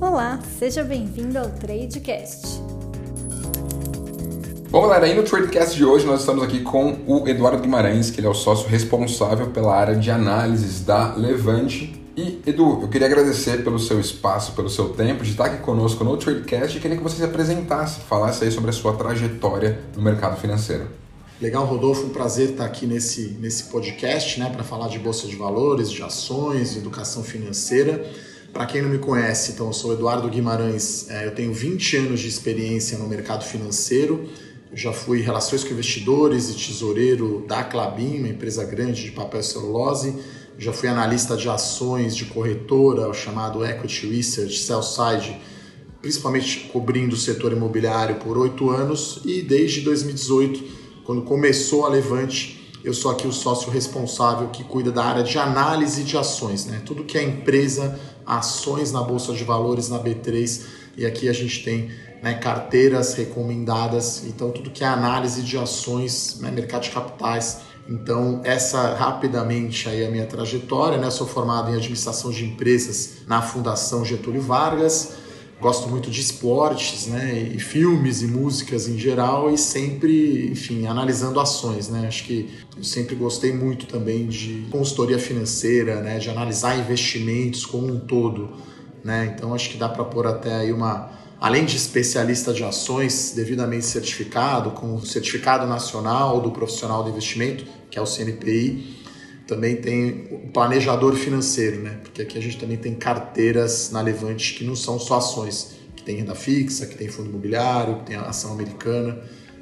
Olá, seja bem-vindo ao Tradecast. Bom, galera, aí no Tradecast de hoje nós estamos aqui com o Eduardo Guimarães, que ele é o sócio responsável pela área de análises da Levante. E, Edu, eu queria agradecer pelo seu espaço, pelo seu tempo de estar aqui conosco no Tradecast e queria que você se apresentasse, falasse aí sobre a sua trajetória no mercado financeiro. Legal, Rodolfo, um prazer estar aqui nesse, nesse podcast, né, para falar de bolsa de valores, de ações, de educação financeira. Para quem não me conhece, então eu sou Eduardo Guimarães, é, eu tenho 20 anos de experiência no mercado financeiro, eu já fui relações com investidores e tesoureiro da Clabin, uma empresa grande de papel e celulose, já fui analista de ações de corretora, o chamado Equity Research, Sell-Side, principalmente cobrindo o setor imobiliário por oito anos. E desde 2018 quando começou a Levante, eu sou aqui o sócio responsável que cuida da área de análise de ações, né? Tudo que é empresa, ações na bolsa de valores na B3 e aqui a gente tem né, carteiras recomendadas, então tudo que é análise de ações, né, mercado de capitais. Então, essa rapidamente aí a minha trajetória, né? Sou formado em administração de empresas na Fundação Getúlio Vargas gosto muito de esportes, né, e filmes e músicas em geral e sempre, enfim, analisando ações, né? Acho que eu sempre gostei muito também de consultoria financeira, né, de analisar investimentos como um todo, né? Então acho que dá para pôr até aí uma além de especialista de ações devidamente certificado, com o certificado nacional do profissional de investimento, que é o CNPI, também tem o planejador financeiro, né? Porque aqui a gente também tem carteiras na Levante que não são só ações, que tem renda fixa, que tem fundo imobiliário, que tem ação americana.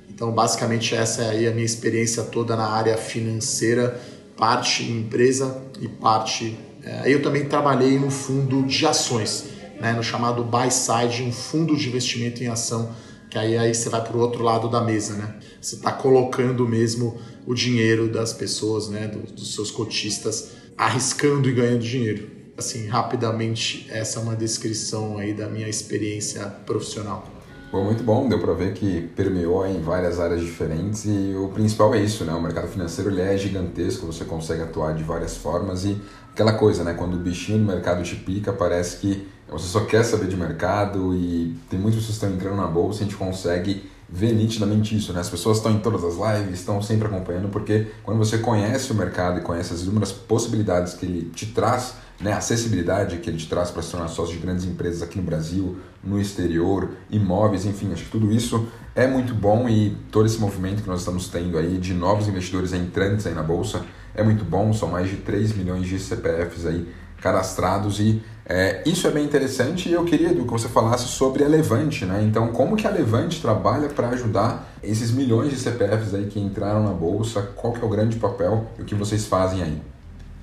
Então, basicamente, essa é aí a minha experiência toda na área financeira, parte em empresa e parte. É, eu também trabalhei no fundo de ações, né? no chamado buy side, um fundo de investimento em ação que aí, aí você vai para o outro lado da mesa, né? Você está colocando mesmo o dinheiro das pessoas, né, dos, dos seus cotistas, arriscando e ganhando dinheiro. Assim, rapidamente, essa é uma descrição aí da minha experiência profissional. Bom, muito bom, deu para ver que permeou em várias áreas diferentes e o principal é isso, né? O mercado financeiro ele é gigantesco, você consegue atuar de várias formas e aquela coisa, né? Quando o bichinho do mercado te pica, parece que você só quer saber de mercado e tem muitas pessoas que estão entrando na bolsa, a gente consegue ver nitidamente isso, né? As pessoas estão em todas as lives, estão sempre acompanhando, porque quando você conhece o mercado e conhece as inúmeras possibilidades que ele te traz, né? A acessibilidade que ele te traz para se tornar sócio de grandes empresas aqui no Brasil, no exterior, imóveis, enfim, acho que tudo isso é muito bom e todo esse movimento que nós estamos tendo aí de novos investidores entrantes aí na bolsa é muito bom, são mais de 3 milhões de CPFs aí cadastrados e é, isso é bem interessante e eu queria, que você falasse sobre a Levante, né? Então, como que a Levante trabalha para ajudar esses milhões de CPFs aí que entraram na bolsa? Qual que é o grande papel e o que vocês fazem aí?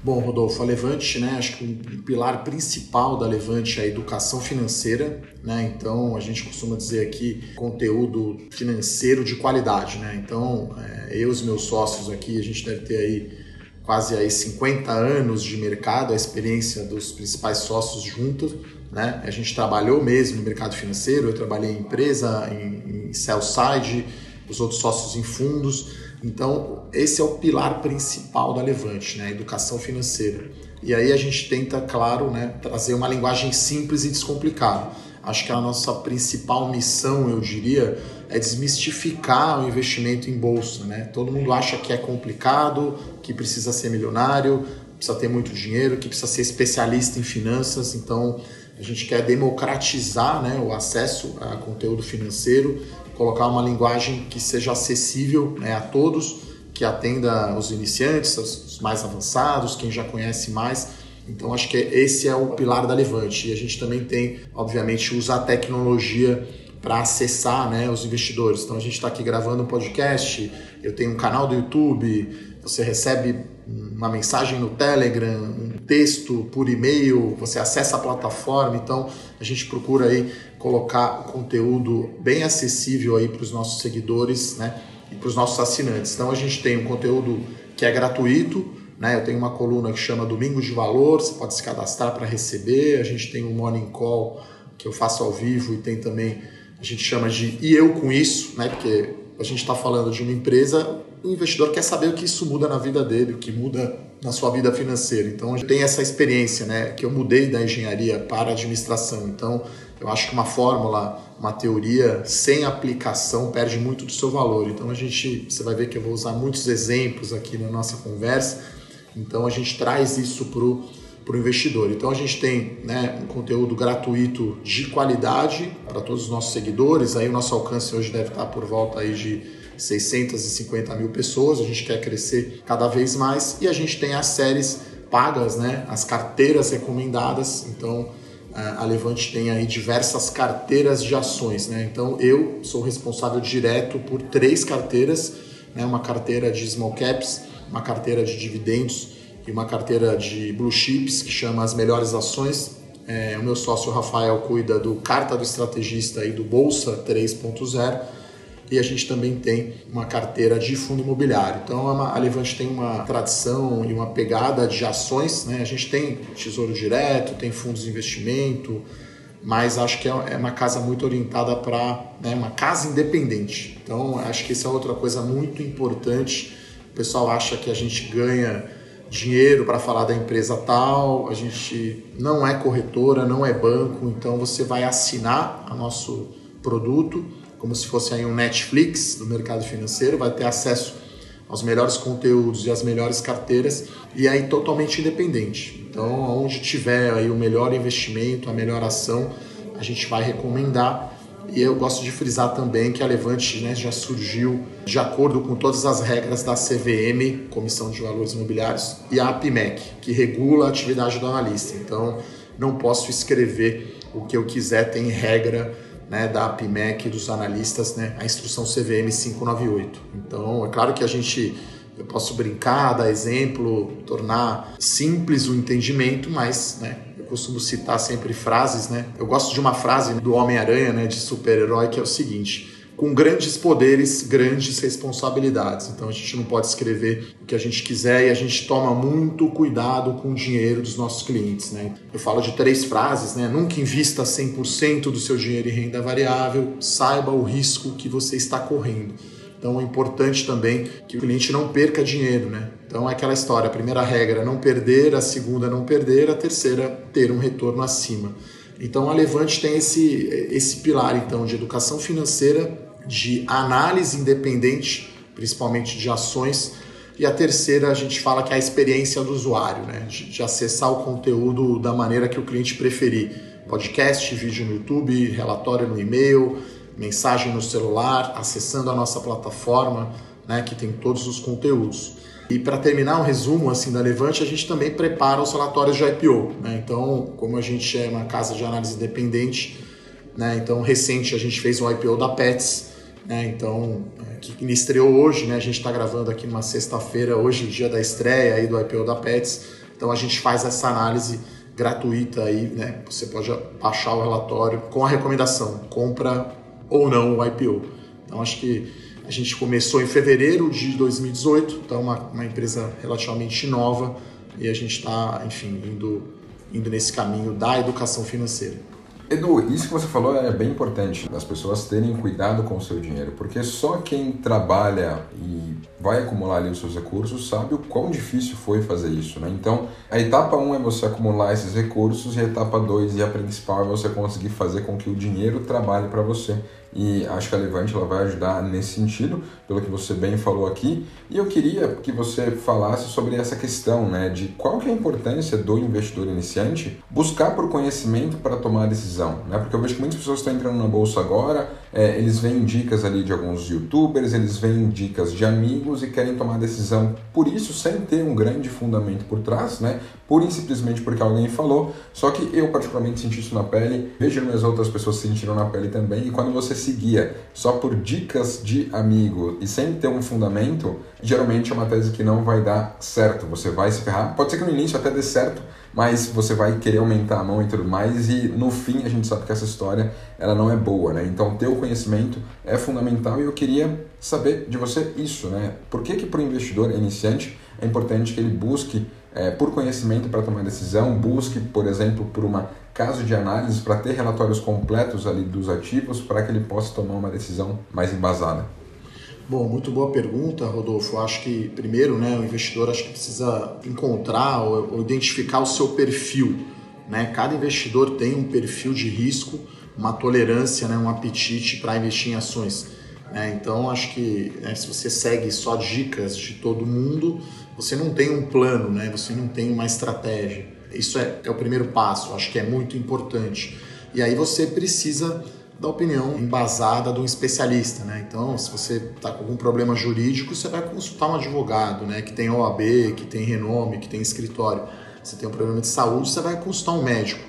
Bom, Rodolfo, a Levante, né, acho que o pilar principal da Levante é a educação financeira, né? Então, a gente costuma dizer aqui conteúdo financeiro de qualidade, né? Então, é, eu e os meus sócios aqui, a gente deve ter aí quase aí 50 anos de mercado, a experiência dos principais sócios juntos. Né? A gente trabalhou mesmo no mercado financeiro, eu trabalhei em empresa, em, em sell side, os outros sócios em fundos. Então, esse é o pilar principal da Levante, né? educação financeira. E aí a gente tenta, claro, né, trazer uma linguagem simples e descomplicada. Acho que a nossa principal missão, eu diria, é desmistificar o investimento em bolsa. Né? Todo mundo acha que é complicado, que precisa ser milionário, precisa ter muito dinheiro, que precisa ser especialista em finanças. Então, a gente quer democratizar né, o acesso a conteúdo financeiro, colocar uma linguagem que seja acessível né, a todos, que atenda os iniciantes, os mais avançados, quem já conhece mais. Então, acho que esse é o pilar da Levante. E a gente também tem, obviamente, usar a tecnologia para acessar né, os investidores. Então a gente está aqui gravando um podcast, eu tenho um canal do YouTube, você recebe uma mensagem no Telegram, um texto por e-mail, você acessa a plataforma, então a gente procura aí colocar o conteúdo bem acessível aí para os nossos seguidores né, e para os nossos assinantes. Então a gente tem um conteúdo que é gratuito, né? Eu tenho uma coluna que chama Domingos de Valor, você pode se cadastrar para receber. A gente tem um Morning Call que eu faço ao vivo e tem também a gente chama de e eu com isso, né? Porque a gente está falando de uma empresa, o investidor quer saber o que isso muda na vida dele, o que muda na sua vida financeira. Então, gente tem essa experiência, né? Que eu mudei da engenharia para a administração. Então, eu acho que uma fórmula, uma teoria sem aplicação perde muito do seu valor. Então, a gente, você vai ver que eu vou usar muitos exemplos aqui na nossa conversa. Então, a gente traz isso para o para o investidor. Então a gente tem né, um conteúdo gratuito de qualidade para todos os nossos seguidores. Aí o nosso alcance hoje deve estar por volta aí de 650 mil pessoas. A gente quer crescer cada vez mais e a gente tem as séries pagas, né, as carteiras recomendadas. Então a Levante tem aí diversas carteiras de ações. Né? Então eu sou responsável direto por três carteiras, né, uma carteira de small caps, uma carteira de dividendos e uma carteira de blue chips que chama As Melhores Ações. É, o meu sócio Rafael cuida do Carta do Estrategista e do Bolsa 3.0 e a gente também tem uma carteira de fundo imobiliário. Então é a Levante tem uma tradição e uma pegada de ações, né? A gente tem tesouro direto, tem fundos de investimento, mas acho que é, é uma casa muito orientada para né, uma casa independente. Então acho que essa é outra coisa muito importante. O pessoal acha que a gente ganha dinheiro para falar da empresa tal, a gente não é corretora, não é banco, então você vai assinar o nosso produto como se fosse aí um Netflix do mercado financeiro, vai ter acesso aos melhores conteúdos e às melhores carteiras e aí totalmente independente. Então, onde tiver aí o melhor investimento, a melhor ação, a gente vai recomendar e eu gosto de frisar também que a Levante né, já surgiu de acordo com todas as regras da CVM, Comissão de Valores Imobiliários, e a APMEC, que regula a atividade do analista. Então, não posso escrever o que eu quiser, tem regra né, da APMEC dos analistas, né, a instrução CVM 598. Então, é claro que a gente eu posso brincar, dar exemplo, tornar simples o entendimento, mas né, costumo citar sempre frases, né? Eu gosto de uma frase do Homem-Aranha, né, de super-herói, que é o seguinte: com grandes poderes, grandes responsabilidades. Então a gente não pode escrever o que a gente quiser e a gente toma muito cuidado com o dinheiro dos nossos clientes. Né? Eu falo de três frases, né? Nunca invista 100% do seu dinheiro em renda variável, saiba o risco que você está correndo. Então é importante também que o cliente não perca dinheiro, né? Então é aquela história, a primeira regra não perder, a segunda não perder, a terceira ter um retorno acima. Então a Levante tem esse esse pilar então de educação financeira, de análise independente, principalmente de ações, e a terceira a gente fala que é a experiência do usuário, né? De, de acessar o conteúdo da maneira que o cliente preferir. Podcast, vídeo no YouTube, relatório no e-mail, mensagem no celular, acessando a nossa plataforma, né, que tem todos os conteúdos. E para terminar um resumo assim da Levante, a gente também prepara os relatórios de IPO. Né? Então, como a gente é uma casa de análise independente, né? então recente a gente fez um IPO da Pets, né? então é, que estreou hoje, né? a gente está gravando aqui numa sexta-feira, hoje dia da estreia aí do IPO da Pets. Então a gente faz essa análise gratuita aí, né? Você pode baixar o relatório com a recomendação: compra ou não o IPO. Então acho que a gente começou em fevereiro de 2018, então uma, uma empresa relativamente nova e a gente está, enfim, indo, indo nesse caminho da educação financeira. Edu, isso que você falou é bem importante, as pessoas terem cuidado com o seu dinheiro, porque só quem trabalha e vai acumular ali os seus recursos sabe o quão difícil foi fazer isso, né? Então, a etapa 1 um é você acumular esses recursos e a etapa 2 e a principal é você conseguir fazer com que o dinheiro trabalhe para você e acho que a Levante ela vai ajudar nesse sentido, pelo que você bem falou aqui. E eu queria que você falasse sobre essa questão, né, de qual que é a importância do investidor iniciante buscar por conhecimento para tomar a decisão, né? Porque eu vejo que muitas pessoas estão entrando na bolsa agora, é, eles veem dicas ali de alguns youtubers, eles veem dicas de amigos e querem tomar decisão por isso, sem ter um grande fundamento por trás, né? Pura e simplesmente porque alguém falou. Só que eu particularmente senti isso na pele, vejo as outras pessoas sentiram na pele também, e quando você seguia só por dicas de amigo e sem ter um fundamento, geralmente é uma tese que não vai dar certo. Você vai se ferrar. Pode ser que no início até dê certo, mas você vai querer aumentar a mão e tudo mais e no fim a gente sabe que essa história ela não é boa, né? Então ter o conhecimento é fundamental e eu queria saber de você isso, né? Por que que para o investidor iniciante é importante que ele busque é, por conhecimento para tomar decisão, busque, por exemplo, por uma caso de análise para ter relatórios completos ali dos ativos para que ele possa tomar uma decisão mais embasada. Bom, muito boa pergunta, Rodolfo. Acho que primeiro, né, o investidor acho que precisa encontrar ou, ou identificar o seu perfil. Né? Cada investidor tem um perfil de risco, uma tolerância, né, um apetite para investir em ações. Né? Então, acho que né, se você segue só dicas de todo mundo, você não tem um plano, né? você não tem uma estratégia. Isso é, é o primeiro passo, acho que é muito importante. E aí você precisa da opinião embasada de um especialista, né? Então, se você está com algum problema jurídico, você vai consultar um advogado, né? Que tem OAB, que tem renome, que tem escritório. Se tem um problema de saúde, você vai consultar um médico.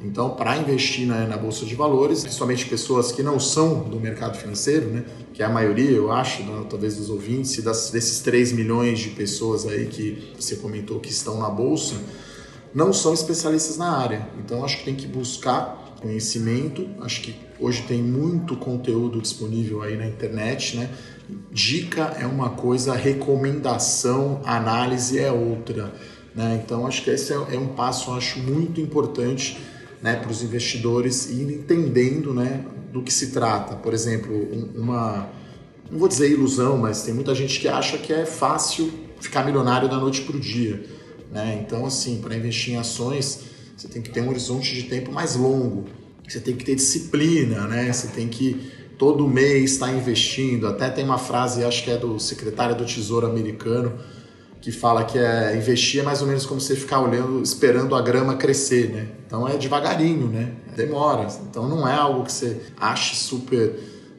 Então, para investir na, na, bolsa de valores, principalmente pessoas que não são do mercado financeiro, né? Que é a maioria, eu acho, né? talvez dos ouvintes, das, desses 3 milhões de pessoas aí que você comentou que estão na bolsa, não são especialistas na área. Então, acho que tem que buscar conhecimento. Acho que hoje tem muito conteúdo disponível aí na internet, né? Dica é uma coisa, recomendação, análise é outra. Né? Então acho que esse é, é um passo acho muito importante né, para os investidores irem entendendo né, do que se trata. Por exemplo, uma não vou dizer ilusão, mas tem muita gente que acha que é fácil ficar milionário da noite para o dia. Né? Então, assim, para investir em ações, você tem que ter um horizonte de tempo mais longo. Você tem que ter disciplina, né? Você tem que todo mês estar investindo. Até tem uma frase, acho que é do secretário do Tesouro americano, que fala que é investir é mais ou menos como você ficar olhando, esperando a grama crescer, né? Então é devagarinho, né? Demora. Então não é algo que você ache super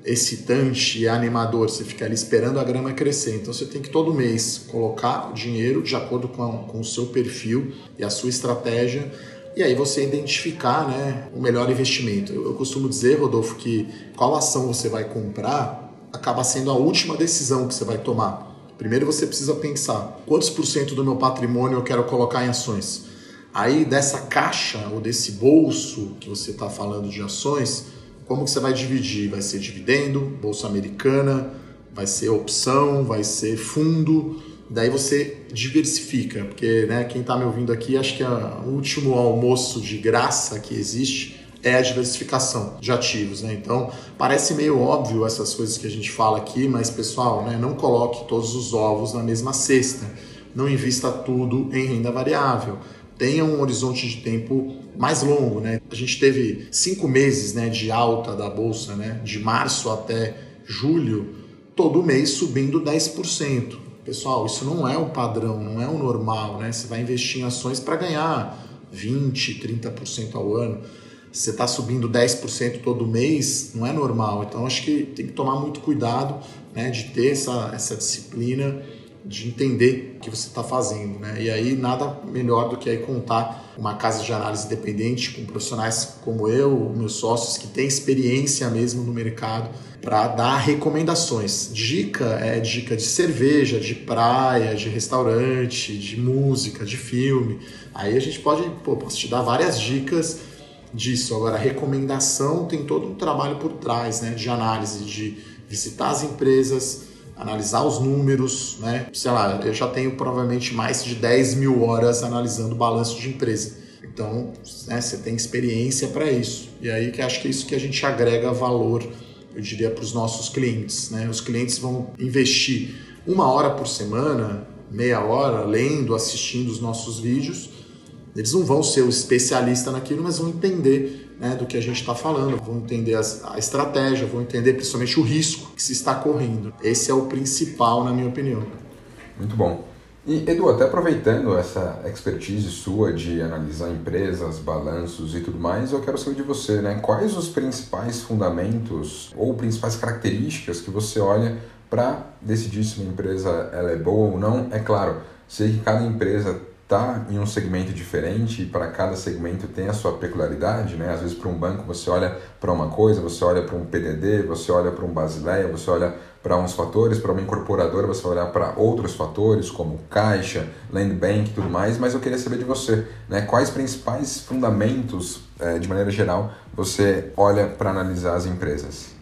excitante e animador, você fica ali esperando a grama crescer. Então você tem que todo mês colocar o dinheiro de acordo com, com o seu perfil e a sua estratégia e aí você identificar né, o melhor investimento. Eu, eu costumo dizer, Rodolfo, que qual ação você vai comprar acaba sendo a última decisão que você vai tomar. Primeiro você precisa pensar quantos por cento do meu patrimônio eu quero colocar em ações. Aí dessa caixa ou desse bolso que você está falando de ações, como que você vai dividir? Vai ser dividendo, bolsa americana, vai ser opção, vai ser fundo Daí você diversifica, porque né, quem está me ouvindo aqui, acho que o último almoço de graça que existe é a diversificação de ativos, né? Então, parece meio óbvio essas coisas que a gente fala aqui, mas pessoal, né, não coloque todos os ovos na mesma cesta. Não invista tudo em renda variável. Tenha um horizonte de tempo mais longo, né? A gente teve cinco meses, né, de alta da bolsa, né, de março até julho, todo mês subindo 10%. Pessoal, isso não é o padrão, não é o normal, né? Você vai investir em ações para ganhar 20, 30% ao ano. Você está subindo 10% todo mês, não é normal. Então, acho que tem que tomar muito cuidado né, de ter essa, essa disciplina, de entender o que você está fazendo. Né? E aí, nada melhor do que aí contar uma casa de análise independente com profissionais como eu, meus sócios, que têm experiência mesmo no mercado para dar recomendações. Dica é dica de cerveja, de praia, de restaurante, de música, de filme. Aí a gente pode, pô, posso te dar várias dicas disso. Agora, recomendação tem todo um trabalho por trás, né, de análise, de visitar as empresas, analisar os números, né? Sei lá, eu já tenho provavelmente mais de 10 mil horas analisando balanço de empresa. Então, né, você tem experiência para isso. E aí que acho que é isso que a gente agrega valor eu diria, para os nossos clientes. Né? Os clientes vão investir uma hora por semana, meia hora, lendo, assistindo os nossos vídeos. Eles não vão ser o especialista naquilo, mas vão entender né, do que a gente está falando, vão entender as, a estratégia, vão entender principalmente o risco que se está correndo. Esse é o principal, na minha opinião. Muito bom. E Edu, até aproveitando essa expertise sua de analisar empresas, balanços e tudo mais, eu quero saber de você, né? Quais os principais fundamentos ou principais características que você olha para decidir se uma empresa ela é boa ou não? É claro, sei que cada empresa está em um segmento diferente e para cada segmento tem a sua peculiaridade, né? Às vezes para um banco você olha para uma coisa, você olha para um PDD, você olha para um Basileia, você olha para uns fatores, para uma incorporadora você vai olhar para outros fatores, como caixa, land bank e tudo mais, mas eu queria saber de você, né, quais principais fundamentos, é, de maneira geral, você olha para analisar as empresas?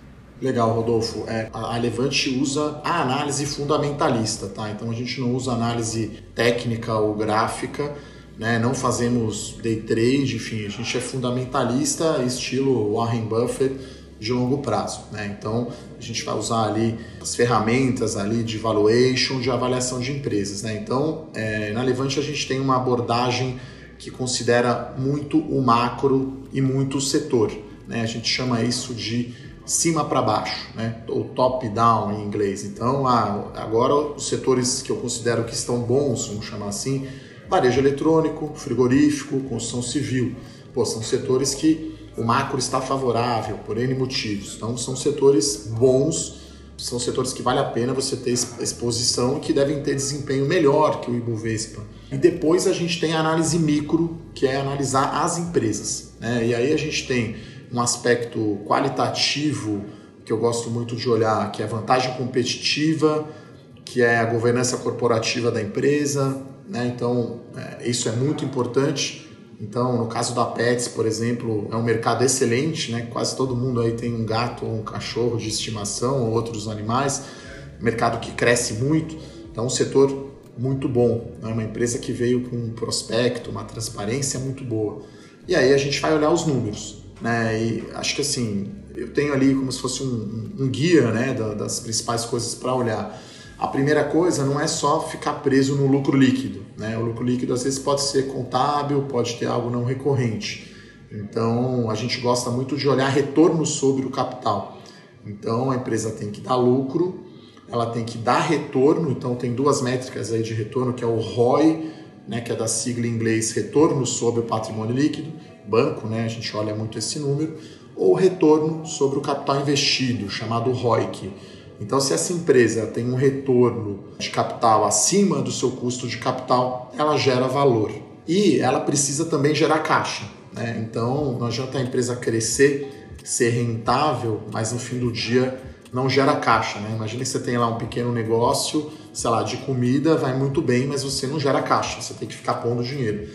Legal, Rodolfo. É, a Levante usa a análise fundamentalista, tá? Então a gente não usa análise técnica ou gráfica, né? Não fazemos day trade, enfim, a gente é fundamentalista, estilo Warren Buffett de longo prazo. Né? Então, a gente vai usar ali as ferramentas ali de valuation, de avaliação de empresas. Né? Então, é, na Levante a gente tem uma abordagem que considera muito o macro e muito o setor. Né? A gente chama isso de cima para baixo, né? ou top-down em inglês. Então, ah, agora os setores que eu considero que estão bons, vamos chamar assim, varejo eletrônico, frigorífico, construção civil. Pô, são setores que o macro está favorável por N motivos. Então, são setores bons, são setores que vale a pena você ter exposição e que devem ter desempenho melhor que o Ibovespa. E depois a gente tem a análise micro, que é analisar as empresas. Né? E aí a gente tem um aspecto qualitativo que eu gosto muito de olhar, que é a vantagem competitiva, que é a governança corporativa da empresa. Né? Então, é, isso é muito importante. Então, no caso da Pets, por exemplo, é um mercado excelente, né? Quase todo mundo aí tem um gato ou um cachorro de estimação ou outros animais. Mercado que cresce muito. Então, um setor muito bom. É né? uma empresa que veio com um prospecto, uma transparência muito boa. E aí a gente vai olhar os números, né? E acho que assim, eu tenho ali como se fosse um, um guia, né, das principais coisas para olhar. A primeira coisa não é só ficar preso no lucro líquido. Né? O lucro líquido às vezes pode ser contábil, pode ter algo não recorrente. Então a gente gosta muito de olhar retorno sobre o capital. Então a empresa tem que dar lucro, ela tem que dar retorno. Então tem duas métricas aí de retorno que é o ROI, né, que é da sigla em inglês retorno sobre o patrimônio líquido, banco, né, a gente olha muito esse número, ou retorno sobre o capital investido, chamado ROIC. Então, se essa empresa tem um retorno de capital acima do seu custo de capital, ela gera valor. E ela precisa também gerar caixa. Né? Então, não adianta a empresa crescer, ser rentável, mas no fim do dia não gera caixa. Né? Imagina que você tem lá um pequeno negócio, sei lá, de comida, vai muito bem, mas você não gera caixa, você tem que ficar pondo dinheiro.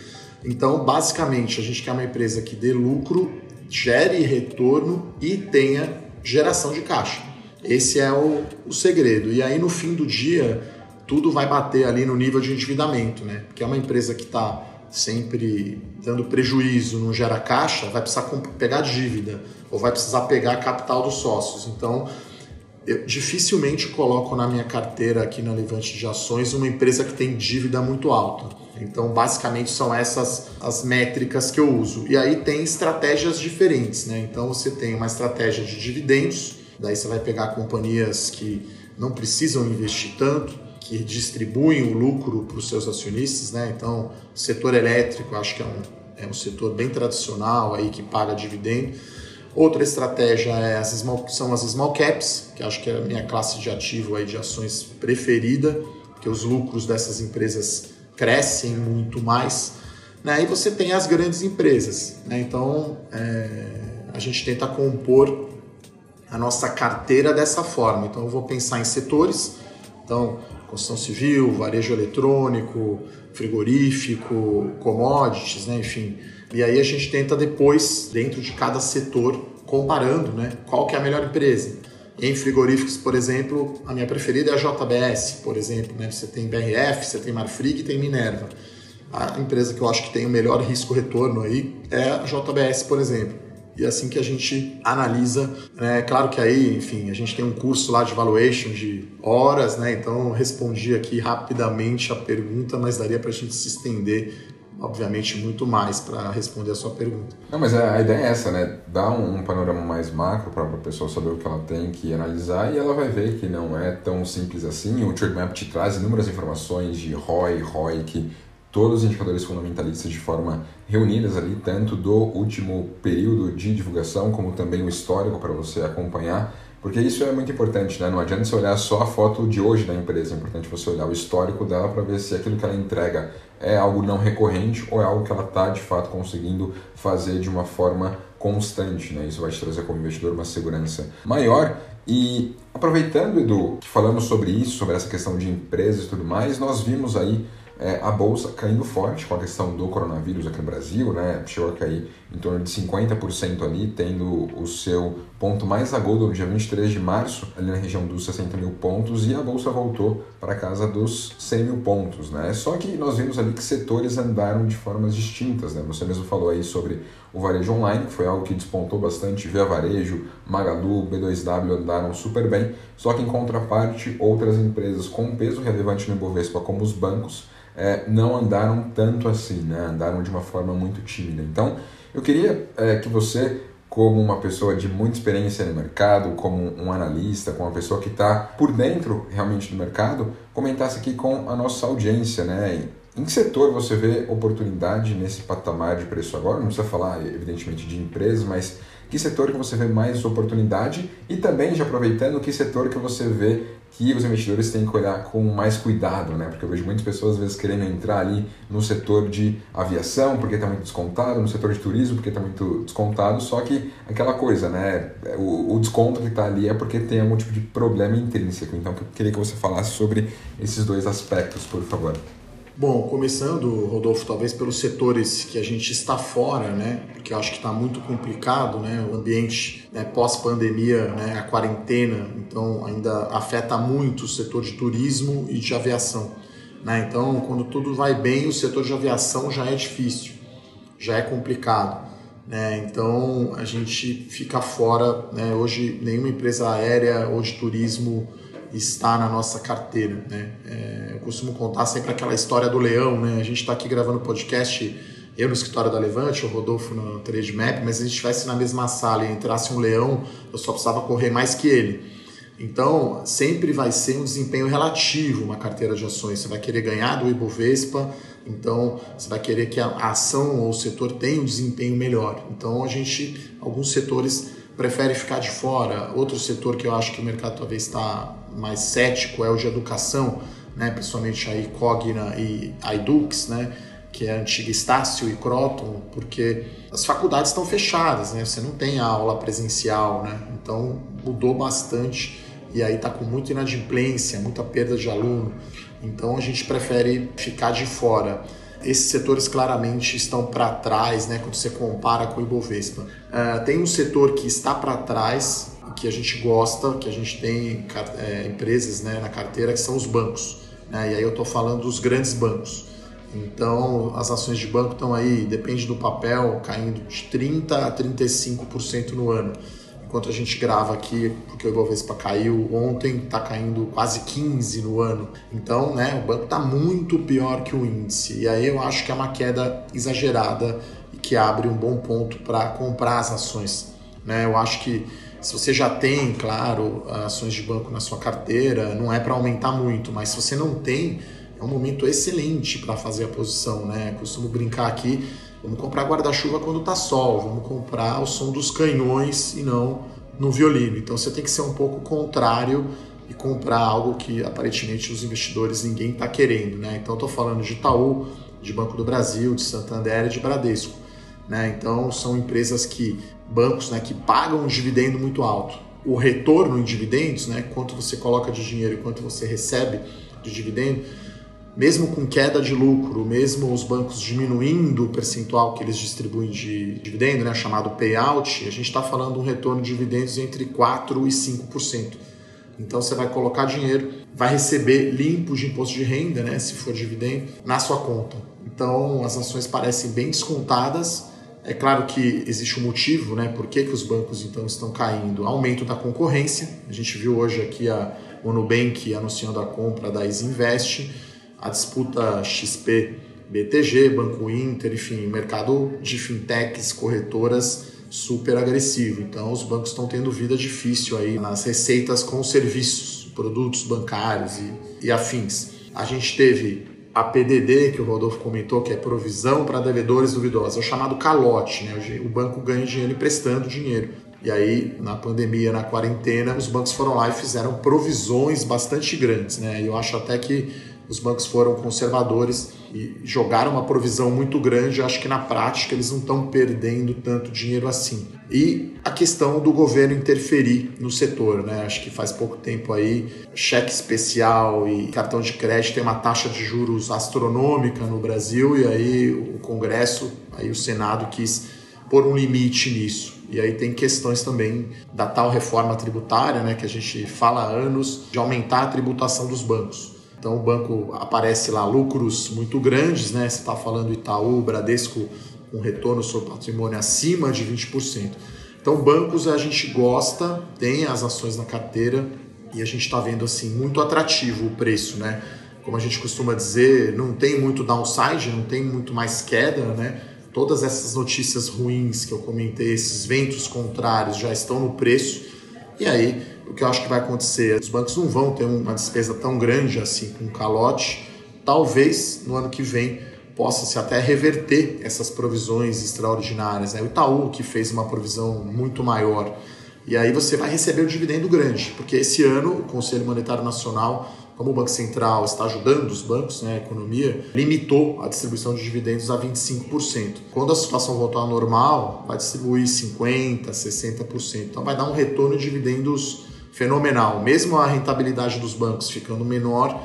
Então, basicamente, a gente quer uma empresa que dê lucro, gere retorno e tenha geração de caixa. Esse é o, o segredo. E aí, no fim do dia, tudo vai bater ali no nível de endividamento, né? Porque é uma empresa que está sempre dando prejuízo, não gera caixa, vai precisar pegar dívida ou vai precisar pegar capital dos sócios. Então, eu dificilmente coloco na minha carteira aqui na Levante de Ações uma empresa que tem dívida muito alta. Então, basicamente, são essas as métricas que eu uso. E aí tem estratégias diferentes, né? Então, você tem uma estratégia de dividendos, Daí você vai pegar companhias que não precisam investir tanto, que distribuem o lucro para os seus acionistas, né? Então, setor elétrico, acho que é um, é um setor bem tradicional aí que paga dividendo. Outra estratégia é as small, são as small caps, que acho que é a minha classe de ativo aí de ações preferida, que os lucros dessas empresas crescem muito mais. Né? E você tem as grandes empresas. Né? Então, é, a gente tenta compor a nossa carteira dessa forma. Então eu vou pensar em setores, então construção civil, varejo eletrônico, frigorífico, commodities, né, enfim. E aí a gente tenta depois, dentro de cada setor, comparando, né, qual que é a melhor empresa. Em frigoríficos, por exemplo, a minha preferida é a JBS, por exemplo, né? Você tem BRF, você tem Marfrig e tem Minerva. A empresa que eu acho que tem o melhor risco-retorno aí é a JBS, por exemplo. E é assim que a gente analisa, é claro que aí, enfim, a gente tem um curso lá de valuation de horas, né? Então respondi aqui rapidamente a pergunta, mas daria para a gente se estender obviamente muito mais para responder a sua pergunta. Não, mas a, ideia é essa, né? Dar um, um panorama mais macro para a pessoa saber o que ela tem que analisar e ela vai ver que não é tão simples assim. O Trade te traz inúmeras informações de ROI, ROIC, todos os indicadores fundamentalistas de forma reunidas ali, tanto do último período de divulgação, como também o histórico para você acompanhar, porque isso é muito importante, né? Não adianta você olhar só a foto de hoje da empresa, é importante você olhar o histórico dela para ver se aquilo que ela entrega é algo não recorrente ou é algo que ela está de fato conseguindo fazer de uma forma constante, né? Isso vai te trazer como investidor uma segurança maior. E aproveitando, Edu, que falamos sobre isso, sobre essa questão de empresas e tudo mais, nós vimos aí é, a bolsa caindo forte com a questão do coronavírus aqui no Brasil, né? Chegou a cair em torno de 50% ali, tendo o seu ponto mais agudo no dia 23 de março, ali na região dos 60 mil pontos, e a bolsa voltou para casa dos 100 mil pontos, né? Só que nós vimos ali que setores andaram de formas distintas, né? Você mesmo falou aí sobre o varejo online, que foi algo que despontou bastante, Via Varejo, Magalu, B2W andaram super bem, só que em contraparte, outras empresas com peso relevante no Ibovespa, como os bancos, é, não andaram tanto assim, né? andaram de uma forma muito tímida. Então, eu queria é, que você como uma pessoa de muita experiência no mercado, como um analista, como uma pessoa que está por dentro realmente do mercado, comentasse aqui com a nossa audiência, né? Em que setor você vê oportunidade nesse patamar de preço agora? Não precisa falar, evidentemente, de empresas, mas que setor que você vê mais oportunidade e também, já aproveitando, que setor que você vê que os investidores têm que olhar com mais cuidado, né? Porque eu vejo muitas pessoas às vezes querendo entrar ali no setor de aviação porque está muito descontado, no setor de turismo porque está muito descontado, só que aquela coisa, né? O, o desconto que está ali é porque tem algum tipo de problema intrínseco. Então eu queria que você falasse sobre esses dois aspectos, por favor. Bom, começando, Rodolfo, talvez pelos setores que a gente está fora, né? Porque eu acho que está muito complicado, né? O ambiente né, pós-pandemia, né? A quarentena, então ainda afeta muito o setor de turismo e de aviação. Né? Então, quando tudo vai bem, o setor de aviação já é difícil, já é complicado. Né? Então, a gente fica fora. Né? Hoje, nenhuma empresa aérea ou de turismo está na nossa carteira. Né? É, eu costumo contar sempre aquela história do leão. Né? A gente está aqui gravando podcast, eu no escritório da Levante, o Rodolfo no Trade Map, mas se a gente estivesse na mesma sala e entrasse um leão, eu só precisava correr mais que ele. Então, sempre vai ser um desempenho relativo uma carteira de ações. Você vai querer ganhar do Ibovespa, então você vai querer que a ação ou o setor tenha um desempenho melhor. Então, a gente, alguns setores prefere ficar de fora. Outro setor que eu acho que o mercado talvez está mais cético é o de educação, né? principalmente aí Cogna e a Edux, né? que é a antiga Estácio e Croton, porque as faculdades estão fechadas, né? você não tem aula presencial, né? então mudou bastante e aí está com muita inadimplência, muita perda de aluno, então a gente prefere ficar de fora esses setores claramente estão para trás, né, quando você compara com o Ibovespa. Uh, tem um setor que está para trás, que a gente gosta, que a gente tem é, empresas né, na carteira, que são os bancos. Né, e aí eu estou falando dos grandes bancos. Então, as ações de banco estão aí, depende do papel, caindo de 30% a 35% no ano enquanto a gente grava aqui, porque o Ibovespa caiu ontem, está caindo quase 15 no ano. Então, né, o banco está muito pior que o índice. E aí eu acho que é uma queda exagerada e que abre um bom ponto para comprar as ações. Né? Eu acho que se você já tem, claro, ações de banco na sua carteira, não é para aumentar muito, mas se você não tem, é um momento excelente para fazer a posição, né? Costumo brincar aqui Vamos comprar guarda-chuva quando está sol, vamos comprar o som dos canhões e não no violino. Então você tem que ser um pouco contrário e comprar algo que aparentemente os investidores ninguém está querendo. Né? Então estou falando de Itaú, de Banco do Brasil, de Santander e de Bradesco. Né? Então são empresas que, bancos né, que pagam um dividendo muito alto. O retorno em dividendos, né, quanto você coloca de dinheiro e quanto você recebe de dividendo, mesmo com queda de lucro, mesmo os bancos diminuindo o percentual que eles distribuem de dividendo, né, chamado payout, a gente está falando de um retorno de dividendos entre 4% e 5%. Então você vai colocar dinheiro, vai receber limpo de imposto de renda, né, se for dividendo, na sua conta. Então as ações parecem bem descontadas. É claro que existe um motivo, né, por que, que os bancos então estão caindo. Aumento da concorrência. A gente viu hoje aqui a, o Nubank anunciando a compra da Isinvest a disputa XP BTG, Banco Inter, enfim, mercado de fintechs, corretoras super agressivo. Então os bancos estão tendo vida difícil aí nas receitas com serviços, produtos bancários e, e afins. A gente teve a PDD, que o Rodolfo comentou, que é provisão para devedores duvidosos, é o chamado calote, né? O banco ganha dinheiro emprestando dinheiro. E aí, na pandemia, na quarentena, os bancos foram lá e fizeram provisões bastante grandes, né? Eu acho até que os bancos foram conservadores e jogaram uma provisão muito grande. Acho que na prática eles não estão perdendo tanto dinheiro assim. E a questão do governo interferir no setor, né? Acho que faz pouco tempo aí, cheque especial e cartão de crédito tem uma taxa de juros astronômica no Brasil e aí o Congresso, aí o Senado quis pôr um limite nisso. E aí tem questões também da tal reforma tributária, né, que a gente fala há anos, de aumentar a tributação dos bancos. Então o banco aparece lá lucros muito grandes, né? Você está falando Itaú, Bradesco com retorno sobre patrimônio acima de 20%. Então, bancos a gente gosta, tem as ações na carteira e a gente está vendo assim muito atrativo o preço, né? Como a gente costuma dizer, não tem muito downside, não tem muito mais queda, né? Todas essas notícias ruins que eu comentei, esses ventos contrários já estão no preço. E aí, o que eu acho que vai acontecer? Os bancos não vão ter uma despesa tão grande assim com calote. Talvez no ano que vem possa-se até reverter essas provisões extraordinárias. Né? O Itaú, que fez uma provisão muito maior. E aí você vai receber o dividendo grande, porque esse ano o Conselho Monetário Nacional, como o Banco Central está ajudando os bancos, né, a economia, limitou a distribuição de dividendos a 25%. Quando a situação voltar ao normal, vai distribuir 50%, 60%. Então vai dar um retorno de dividendos fenomenal. Mesmo a rentabilidade dos bancos ficando menor,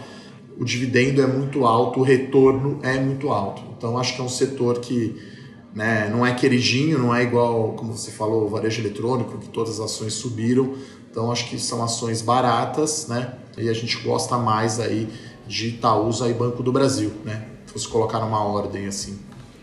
o dividendo é muito alto, o retorno é muito alto. Então acho que é um setor que né, não é queridinho, não é igual, como você falou, o varejo eletrônico, que todas as ações subiram. Então acho que são ações baratas, né? E a gente gosta mais aí de Itaúsa e Banco do Brasil, né? Se fosse colocar numa ordem assim.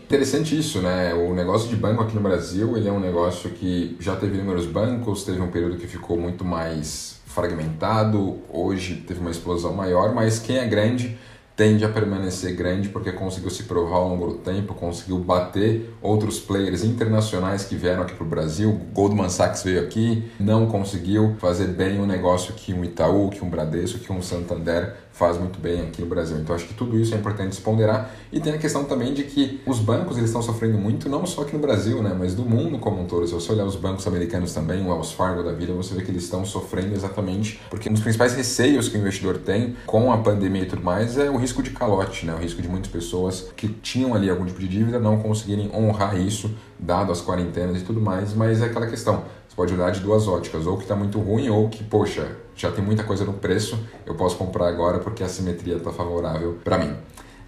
Interessante isso, né? O negócio de banco aqui no Brasil, ele é um negócio que já teve inúmeros bancos, teve um período que ficou muito mais fragmentado, hoje teve uma explosão maior, mas quem é grande tende a permanecer grande porque conseguiu se provar ao longo do tempo, conseguiu bater outros players internacionais que vieram aqui para o Brasil. Goldman Sachs veio aqui, não conseguiu fazer bem o negócio que um Itaú, que um Bradesco, que um Santander faz muito bem aqui no Brasil. Então acho que tudo isso é importante se ponderar e tem a questão também de que os bancos eles estão sofrendo muito não só aqui no Brasil, né, mas do mundo como um todo. Se você olhar os bancos americanos também, o Wells Fargo da vida, você vê que eles estão sofrendo exatamente porque um dos principais receios que o investidor tem com a pandemia e tudo mais é o risco de calote, né, o risco de muitas pessoas que tinham ali algum tipo de dívida não conseguirem honrar isso dado as quarentenas e tudo mais, mas é aquela questão pode olhar de duas óticas, ou que está muito ruim, ou que, poxa, já tem muita coisa no preço, eu posso comprar agora porque a simetria está favorável para mim.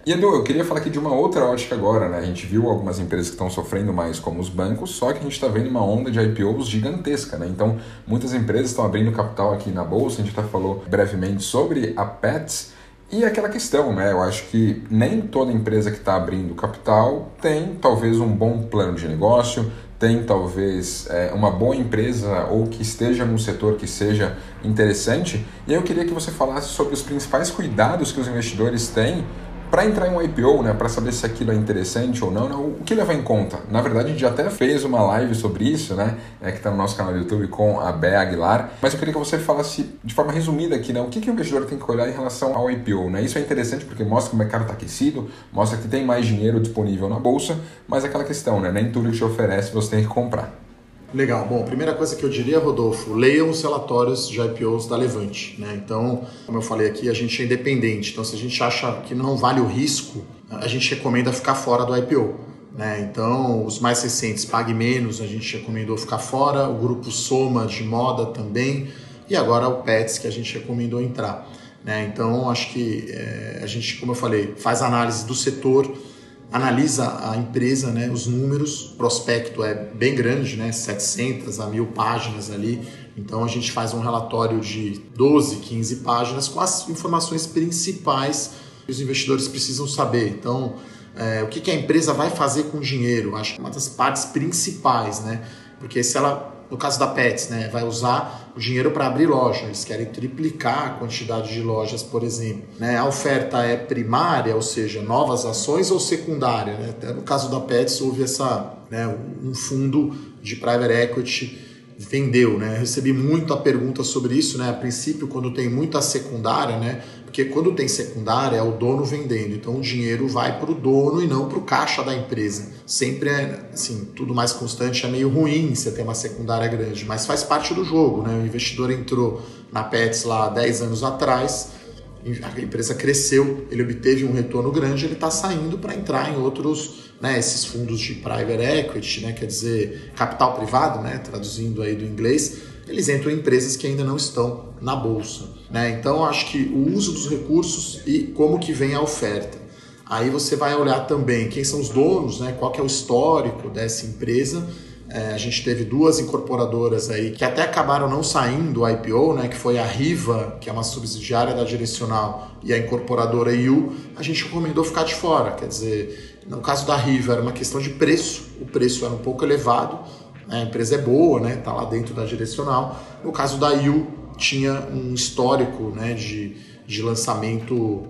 E Edu, eu queria falar aqui de uma outra ótica agora, né? A gente viu algumas empresas que estão sofrendo mais, como os bancos, só que a gente está vendo uma onda de IPOs gigantesca, né? Então, muitas empresas estão abrindo capital aqui na bolsa, a gente já falou brevemente sobre a Pets, e aquela questão, né? Eu acho que nem toda empresa que está abrindo capital tem talvez um bom plano de negócio, tem talvez é, uma boa empresa ou que esteja num setor que seja interessante. E eu queria que você falasse sobre os principais cuidados que os investidores têm para entrar em um IPO, né, para saber se aquilo é interessante ou não, né, o que levar em conta? Na verdade, a gente até fez uma live sobre isso, né, é, que está no nosso canal do YouTube com a Bea Aguilar, mas eu queria que você falasse de forma resumida aqui, né, o que, que o investidor tem que olhar em relação ao IPO. Né? Isso é interessante porque mostra que o mercado está aquecido, mostra que tem mais dinheiro disponível na bolsa, mas é aquela questão, né, nem tudo que te oferece você tem que comprar. Legal. Bom, primeira coisa que eu diria, Rodolfo, leiam os relatórios de IPOs da Levante. Né? Então, como eu falei aqui, a gente é independente. Então, se a gente acha que não vale o risco, a gente recomenda ficar fora do IPO. Né? Então, os mais recentes, Pague Menos, a gente recomendou ficar fora. O grupo Soma de moda também. E agora o Pets, que a gente recomendou entrar. Né? Então, acho que é, a gente, como eu falei, faz análise do setor analisa a empresa, né, os números, o prospecto é bem grande, né, 700 a 1000 páginas ali, então a gente faz um relatório de 12, 15 páginas com as informações principais que os investidores precisam saber. Então, é, o que, que a empresa vai fazer com o dinheiro? Acho que é uma das partes principais, né? Porque se ela no caso da Pets, né, vai usar o dinheiro para abrir loja. Eles querem triplicar a quantidade de lojas, por exemplo. Né? A oferta é primária, ou seja, novas ações, ou secundária. Né? Até no caso da Pets, houve essa, né, um fundo de private equity vendeu, né? Eu recebi muita pergunta sobre isso, né? A princípio, quando tem muita secundária, né? Porque quando tem secundária, é o dono vendendo. Então o dinheiro vai para o dono e não para o caixa da empresa. Sempre é assim, tudo mais constante, é meio ruim você ter uma secundária grande, mas faz parte do jogo. Né? O investidor entrou na Pets lá 10 anos atrás, a empresa cresceu, ele obteve um retorno grande, ele está saindo para entrar em outros, né, esses fundos de private equity, né, quer dizer, capital privado, né, traduzindo aí do inglês, eles entram em empresas que ainda não estão na bolsa. Né? Então, acho que o uso dos recursos e como que vem a oferta. Aí você vai olhar também quem são os donos, né? qual é o histórico dessa empresa. É, a gente teve duas incorporadoras aí que até acabaram não saindo do IPO, né? que foi a Riva, que é uma subsidiária da Direcional, e a incorporadora IU. A gente recomendou ficar de fora, quer dizer, No caso da Riva, era uma questão de preço, o preço era um pouco elevado, a empresa é boa, né? Tá lá dentro da direcional. No caso da IU, tinha um histórico né, de, de lançamento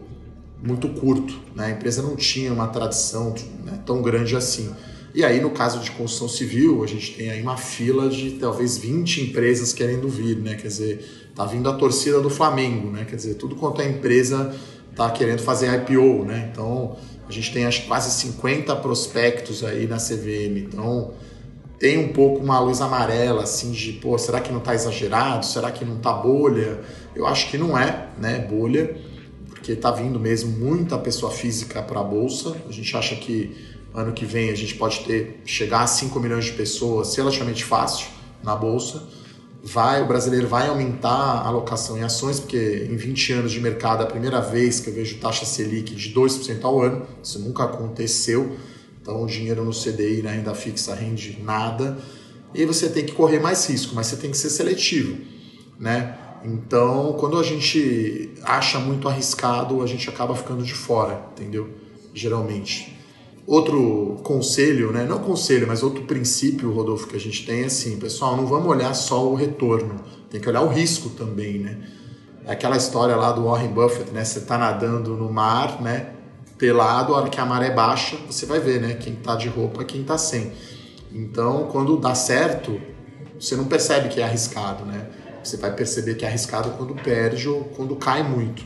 muito curto. Né? A empresa não tinha uma tradição né, tão grande assim. E aí, no caso de construção civil, a gente tem aí uma fila de talvez 20 empresas querendo vir, né? Quer dizer, tá vindo a torcida do Flamengo, né? Quer dizer, tudo quanto é empresa tá querendo fazer IPO, né? Então, a gente tem acho quase 50 prospectos aí na CVM. Então, tem um pouco uma luz amarela, assim, de, pô, será que não tá exagerado? Será que não tá bolha? Eu acho que não é, né, bolha, porque tá vindo mesmo muita pessoa física para a bolsa. A gente acha que ano que vem a gente pode ter chegar a 5 milhões de pessoas relativamente fácil na bolsa. Vai, o brasileiro vai aumentar a alocação em ações, porque em 20 anos de mercado é a primeira vez que eu vejo taxa Selic de 2% ao ano. Isso nunca aconteceu. Então o dinheiro no CDI, na né, renda fixa, rende nada. E você tem que correr mais risco, mas você tem que ser seletivo, né? Então, quando a gente acha muito arriscado, a gente acaba ficando de fora, entendeu? Geralmente. Outro conselho, né? não conselho, mas outro princípio, Rodolfo, que a gente tem é assim, pessoal, não vamos olhar só o retorno, tem que olhar o risco também, né? É aquela história lá do Warren Buffett, né? Você está nadando no mar, né? Pelado, a hora que a maré baixa, você vai ver, né? Quem está de roupa, quem está sem. Então, quando dá certo, você não percebe que é arriscado, né? Você vai perceber que é arriscado quando perde ou quando cai muito.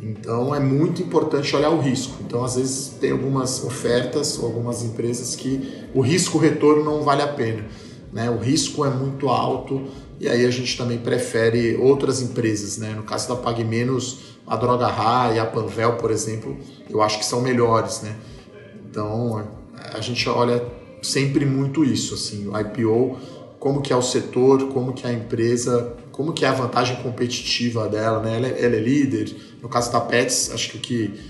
Então é muito importante olhar o risco. Então às vezes tem algumas ofertas ou algumas empresas que o risco retorno não vale a pena, né? O risco é muito alto e aí a gente também prefere outras empresas, né? No caso da Pague Menos, a Droga Ra e a Panvel, por exemplo, eu acho que são melhores, né? Então a gente olha sempre muito isso, assim, o IPO, como que é o setor, como que é a empresa como que é a vantagem competitiva dela, né? Ela é, ela é líder. No caso da Pets, acho que o que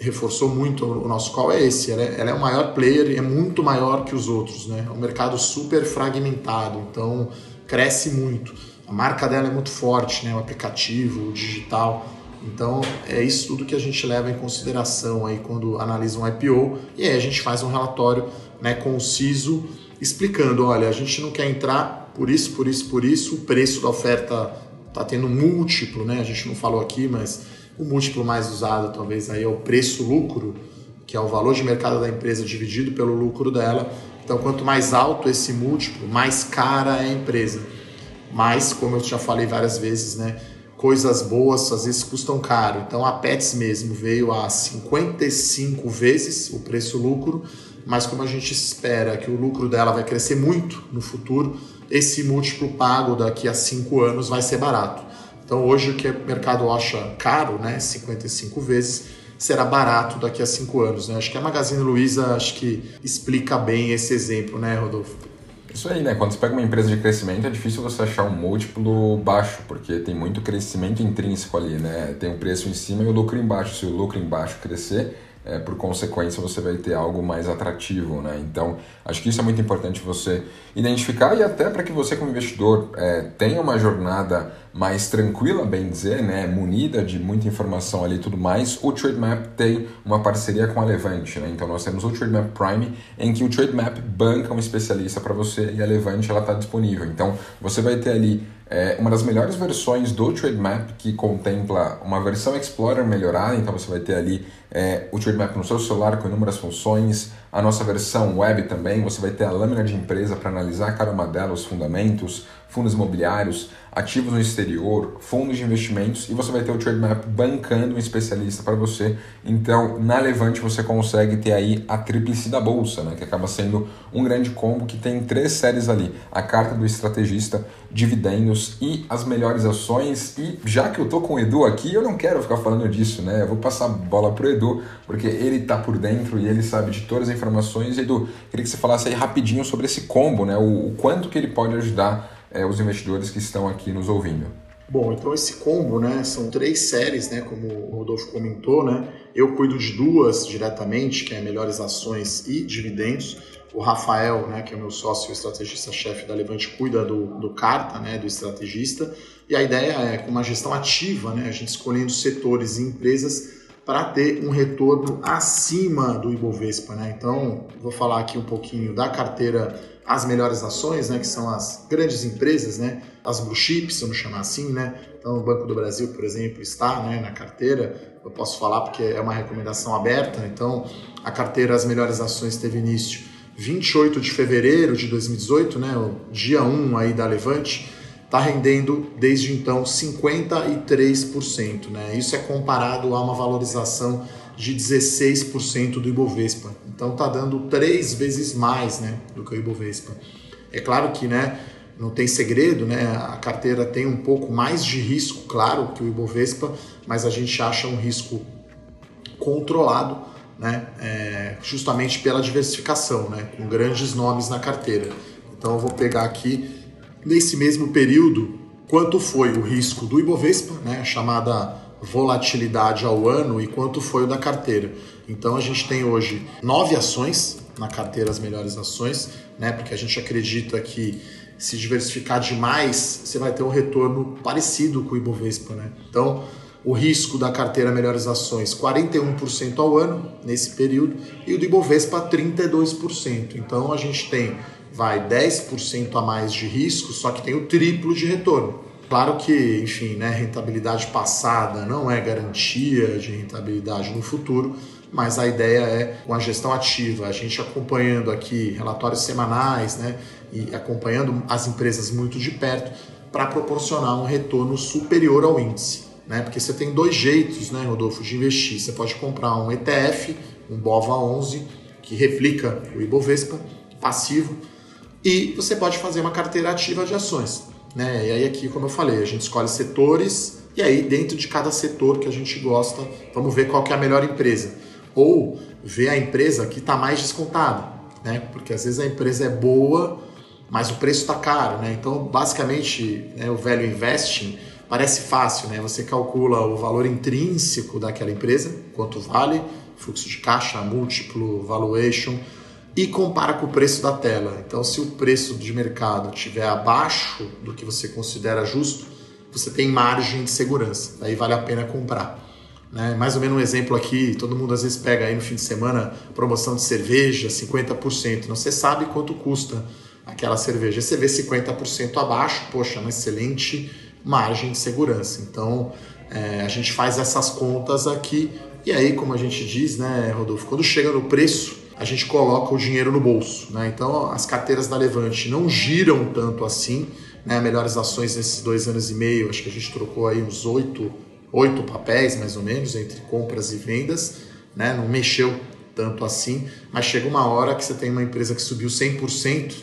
reforçou muito o nosso call é esse. Ela é, ela é o maior player é muito maior que os outros, né? É um mercado super fragmentado, então cresce muito. A marca dela é muito forte, né? O aplicativo, o digital. Então é isso tudo que a gente leva em consideração aí quando analisa um IPO e aí a gente faz um relatório, né, conciso explicando, olha, a gente não quer entrar por isso, por isso, por isso, o preço da oferta está tendo múltiplo, né? A gente não falou aqui, mas o múltiplo mais usado talvez aí é o preço-lucro, que é o valor de mercado da empresa dividido pelo lucro dela. Então, quanto mais alto esse múltiplo, mais cara é a empresa. Mas, como eu já falei várias vezes, né? Coisas boas às vezes custam caro. Então, a Pets mesmo veio a 55 vezes o preço-lucro, mas como a gente espera que o lucro dela vai crescer muito no futuro, esse múltiplo pago daqui a cinco anos vai ser barato. Então hoje o que o mercado acha caro, né, 55 vezes, será barato daqui a cinco anos. Né? Acho que a Magazine Luiza acho que explica bem esse exemplo, né, Rodolfo? Isso aí, né? Quando você pega uma empresa de crescimento, é difícil você achar um múltiplo baixo, porque tem muito crescimento intrínseco ali, né? Tem o preço em cima e o lucro embaixo. Se o lucro embaixo crescer, é, por consequência você vai ter algo mais atrativo, né? Então, acho que isso é muito importante você identificar e até para que você como investidor é, tenha uma jornada mais tranquila, bem dizer, né? Munida de muita informação ali e tudo mais, o Trademap tem uma parceria com a Levante, né? Então nós temos o Trademap Prime, em que o Trademap banca um especialista para você e a Levante ela está disponível. Então você vai ter ali é uma das melhores versões do Trademap que contempla uma versão Explorer melhorada, então você vai ter ali é, o Trademap no seu celular com inúmeras funções, a nossa versão web também, você vai ter a lâmina de empresa para analisar cada uma delas, os fundamentos, fundos imobiliários, ativos no exterior, fundos de investimentos e você vai ter o Trademap bancando um especialista para você. Então, na Levante você consegue ter aí a tríplice da bolsa, né, que acaba sendo um grande combo que tem três séries ali: a carta do estrategista, dividendos e as melhores ações. E já que eu tô com o Edu aqui, eu não quero ficar falando disso, né? Eu vou passar a bola pro Edu, porque ele tá por dentro e ele sabe de todas as informações. Edu, queria que você falasse aí rapidinho sobre esse combo, né? O, o quanto que ele pode ajudar é, os investidores que estão aqui nos ouvindo. Bom, então esse combo, né, são três séries, né, como o Rodolfo comentou, né, eu cuido de duas diretamente, que é Melhores Ações e Dividendos, o Rafael, né, que é meu sócio estrategista-chefe da Levante, cuida do, do Carta, né, do estrategista, e a ideia é, com uma gestão ativa, né, a gente escolhendo setores e empresas para ter um retorno acima do Ibovespa, né? Então, vou falar aqui um pouquinho da carteira as melhores ações, né, que são as grandes empresas, né, as blue chips, vamos chamar assim, né. Então, o Banco do Brasil, por exemplo, está, né, na carteira. Eu posso falar porque é uma recomendação aberta. Então, a carteira as melhores ações teve início 28 de fevereiro de 2018, né, o dia 1 aí da Levante, está rendendo desde então 53%, né. Isso é comparado a uma valorização de 16% do Ibovespa. Então está dando três vezes mais né, do que o Ibovespa. É claro que né, não tem segredo, né, a carteira tem um pouco mais de risco, claro, que o Ibovespa, mas a gente acha um risco controlado, né, é, justamente pela diversificação, né, com grandes nomes na carteira. Então eu vou pegar aqui, nesse mesmo período, quanto foi o risco do Ibovespa, né, chamada volatilidade ao ano e quanto foi o da carteira. Então a gente tem hoje nove ações na carteira as melhores ações, né? Porque a gente acredita que se diversificar demais, você vai ter um retorno parecido com o Ibovespa, né? Então, o risco da carteira melhores ações 41% ao ano nesse período e o do Ibovespa 32%. Então a gente tem vai 10% a mais de risco, só que tem o triplo de retorno. Claro que, enfim, né, rentabilidade passada não é garantia de rentabilidade no futuro, mas a ideia é, com a gestão ativa, a gente acompanhando aqui relatórios semanais né, e acompanhando as empresas muito de perto para proporcionar um retorno superior ao índice. Né? Porque você tem dois jeitos, né, Rodolfo, de investir. Você pode comprar um ETF, um BOVA11, que replica o Ibovespa, passivo, e você pode fazer uma carteira ativa de ações. Né? E aí aqui, como eu falei, a gente escolhe setores e aí dentro de cada setor que a gente gosta, vamos ver qual que é a melhor empresa. Ou ver a empresa que está mais descontada, né? Porque às vezes a empresa é boa, mas o preço está caro, né? Então, basicamente, né, o velho investing parece fácil, né? Você calcula o valor intrínseco daquela empresa, quanto vale, fluxo de caixa, múltiplo, valuation, e compara com o preço da tela. Então, se o preço de mercado estiver abaixo do que você considera justo, você tem margem de segurança. Aí vale a pena comprar. Né? Mais ou menos um exemplo aqui, todo mundo às vezes pega aí no fim de semana promoção de cerveja, 50%. Não você sabe quanto custa aquela cerveja. Você vê 50% abaixo, poxa, uma excelente margem de segurança. Então, é, a gente faz essas contas aqui e aí, como a gente diz, né, Rodolfo, quando chega no preço, a gente coloca o dinheiro no bolso. Né? Então as carteiras da Levante não giram tanto assim. Né? Melhores ações nesses dois anos e meio, acho que a gente trocou aí uns oito, oito papéis mais ou menos entre compras e vendas. Né? Não mexeu tanto assim, mas chega uma hora que você tem uma empresa que subiu 100%,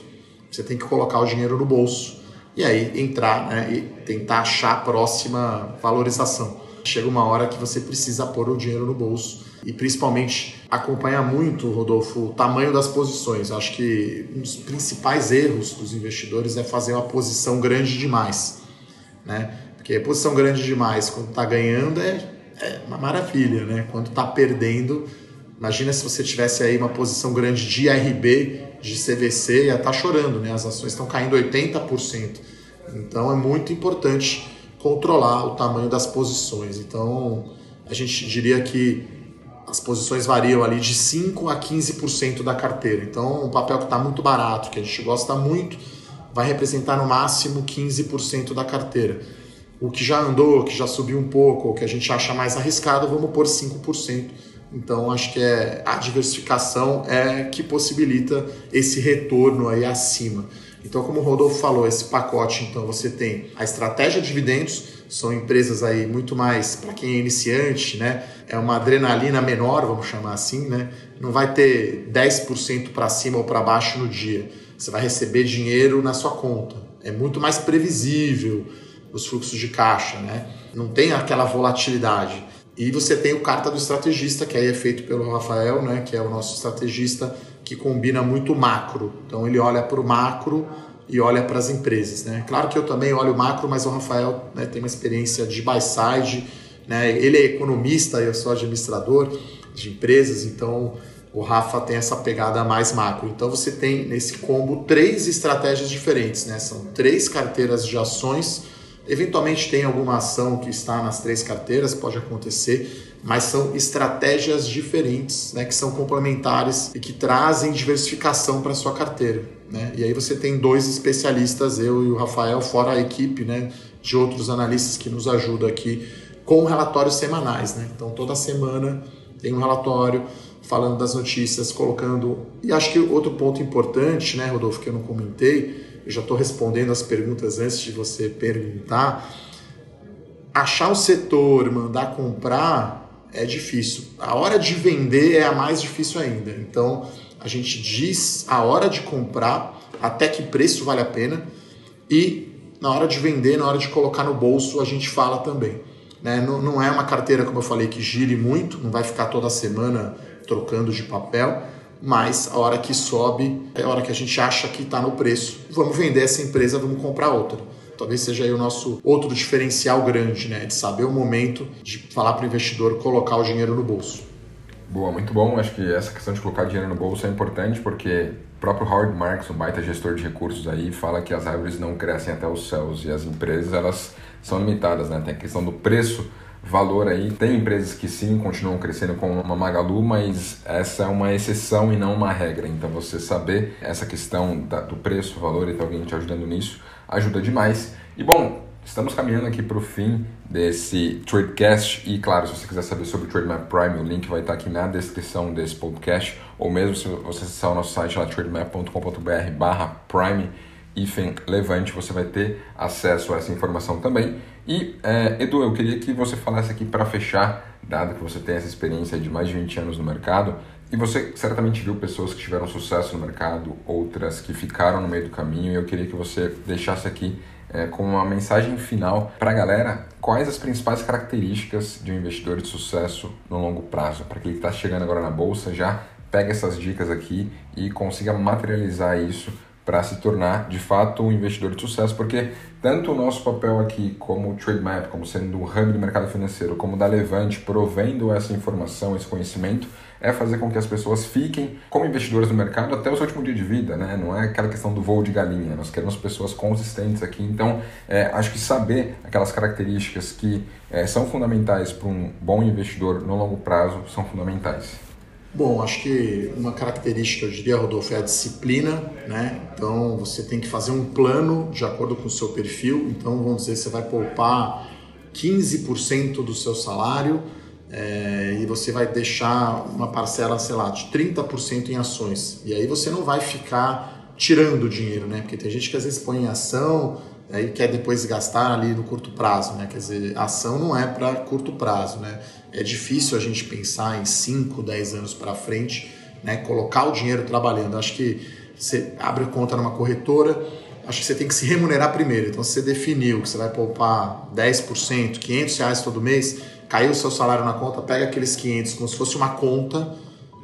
você tem que colocar o dinheiro no bolso e aí entrar né? e tentar achar a próxima valorização. Chega uma hora que você precisa pôr o dinheiro no bolso e principalmente acompanhar muito, Rodolfo, o tamanho das posições. Acho que um dos principais erros dos investidores é fazer uma posição grande demais, né? Porque posição grande demais quando está ganhando é, é, uma maravilha, né? Quando está perdendo, imagina se você tivesse aí uma posição grande de IRB, de CVC, ia estar tá chorando, né? As ações estão caindo 80%. Então é muito importante controlar o tamanho das posições. Então a gente diria que as posições variam ali de 5 a 15% da carteira. Então, um papel que está muito barato, que a gente gosta muito, vai representar no máximo 15% da carteira. O que já andou, que já subiu um pouco, ou que a gente acha mais arriscado, vamos pôr 5%. Então, acho que é a diversificação é que possibilita esse retorno aí acima. Então, como o Rodolfo falou, esse pacote, então você tem a estratégia de dividendos, são empresas aí muito mais para quem é iniciante, né? É uma adrenalina menor, vamos chamar assim, né? Não vai ter 10% para cima ou para baixo no dia. Você vai receber dinheiro na sua conta. É muito mais previsível os fluxos de caixa, né? Não tem aquela volatilidade. E você tem o carta do estrategista, que aí é feito pelo Rafael, né? Que é o nosso estrategista que combina muito macro. Então ele olha para o macro e olha para as empresas. Né? Claro que eu também olho macro, mas o Rafael né, tem uma experiência de buy side, né? ele é economista, eu sou administrador de empresas, então o Rafa tem essa pegada mais macro. Então você tem nesse combo três estratégias diferentes, né? são três carteiras de ações Eventualmente tem alguma ação que está nas três carteiras, pode acontecer, mas são estratégias diferentes, né, que são complementares e que trazem diversificação para sua carteira. Né? E aí você tem dois especialistas, eu e o Rafael, fora a equipe né, de outros analistas que nos ajudam aqui com relatórios semanais. Né? Então toda semana tem um relatório falando das notícias, colocando. E acho que outro ponto importante, né, Rodolfo, que eu não comentei, eu já estou respondendo as perguntas antes de você perguntar. Achar o setor, mandar comprar é difícil. A hora de vender é a mais difícil ainda. Então, a gente diz a hora de comprar, até que preço vale a pena, e na hora de vender, na hora de colocar no bolso, a gente fala também. Né? Não, não é uma carteira, como eu falei, que gire muito, não vai ficar toda semana trocando de papel, mas a hora que sobe é a hora que a gente acha que está no preço. Vamos vender essa empresa, vamos comprar outra. Talvez seja aí o nosso outro diferencial grande, né? De saber o momento de falar para o investidor colocar o dinheiro no bolso. Boa, muito bom. Acho que essa questão de colocar dinheiro no bolso é importante porque o próprio Howard Marks, um baita gestor de recursos aí, fala que as árvores não crescem até os céus e as empresas elas são limitadas, né? Tem a questão do preço valor aí. Tem empresas que sim continuam crescendo como uma Magalu, mas essa é uma exceção e não uma regra. Então você saber essa questão da, do preço, valor e ter alguém te ajudando nisso ajuda demais. E bom, estamos caminhando aqui para o fim desse Tradecast e claro, se você quiser saber sobre o Trademap Prime, o link vai estar aqui na descrição desse podcast ou mesmo se você acessar o nosso site lá trademap.com.br barra prime hífen levante, você vai ter acesso a essa informação também. E, é, Edu, eu queria que você falasse aqui para fechar, dado que você tem essa experiência de mais de 20 anos no mercado, e você certamente viu pessoas que tiveram sucesso no mercado, outras que ficaram no meio do caminho, e eu queria que você deixasse aqui é, com uma mensagem final para a galera quais as principais características de um investidor de sucesso no longo prazo. Para quem está chegando agora na bolsa, já pega essas dicas aqui e consiga materializar isso para se tornar de fato um investidor de sucesso, porque tanto o nosso papel aqui como o Trademap, como sendo um hub do mercado financeiro, como da Levante, provendo essa informação, esse conhecimento, é fazer com que as pessoas fiquem como investidores no mercado até o seu último dia de vida, né? Não é aquela questão do voo de galinha. Nós queremos pessoas consistentes aqui. Então, é, acho que saber aquelas características que é, são fundamentais para um bom investidor no longo prazo são fundamentais. Bom, acho que uma característica, eu diria, Rodolfo, é a disciplina, né? Então, você tem que fazer um plano de acordo com o seu perfil. Então, vamos dizer, você vai poupar 15% do seu salário é, e você vai deixar uma parcela, sei lá, de 30% em ações. E aí você não vai ficar tirando dinheiro, né? Porque tem gente que às vezes põe em ação aí quer depois gastar ali no curto prazo, né? Quer dizer, ação não é para curto prazo, né? É difícil a gente pensar em 5, 10 anos para frente, né? Colocar o dinheiro trabalhando. Acho que você abre conta numa corretora, acho que você tem que se remunerar primeiro. Então, se você definiu que você vai poupar 10%, 500 reais todo mês, caiu o seu salário na conta, pega aqueles 500 como se fosse uma conta,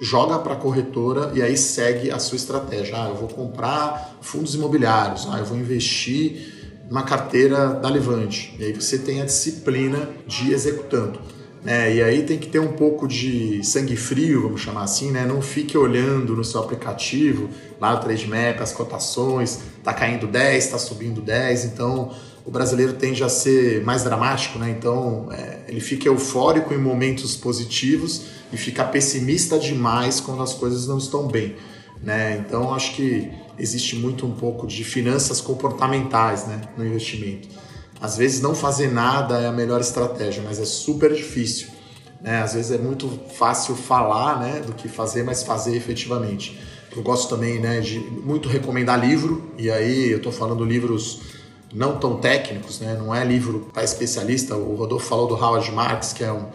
joga para a corretora e aí segue a sua estratégia. Ah, eu vou comprar fundos imobiliários, ah, eu vou investir uma carteira da Levante. E aí você tem a disciplina de executando. Né? E aí tem que ter um pouco de sangue frio, vamos chamar assim, né? Não fique olhando no seu aplicativo, lá no Trademap, as cotações, tá caindo 10, tá subindo 10, então o brasileiro tende a ser mais dramático, né? Então é, ele fica eufórico em momentos positivos e fica pessimista demais quando as coisas não estão bem, né? Então acho que existe muito um pouco de finanças comportamentais né, no investimento. Às vezes não fazer nada é a melhor estratégia, mas é super difícil. Né? Às vezes é muito fácil falar né, do que fazer, mas fazer efetivamente. Eu gosto também né, de muito recomendar livro, e aí eu estou falando livros não tão técnicos, né? não é livro para especialista. O Rodolfo falou do Howard Marks, que é um,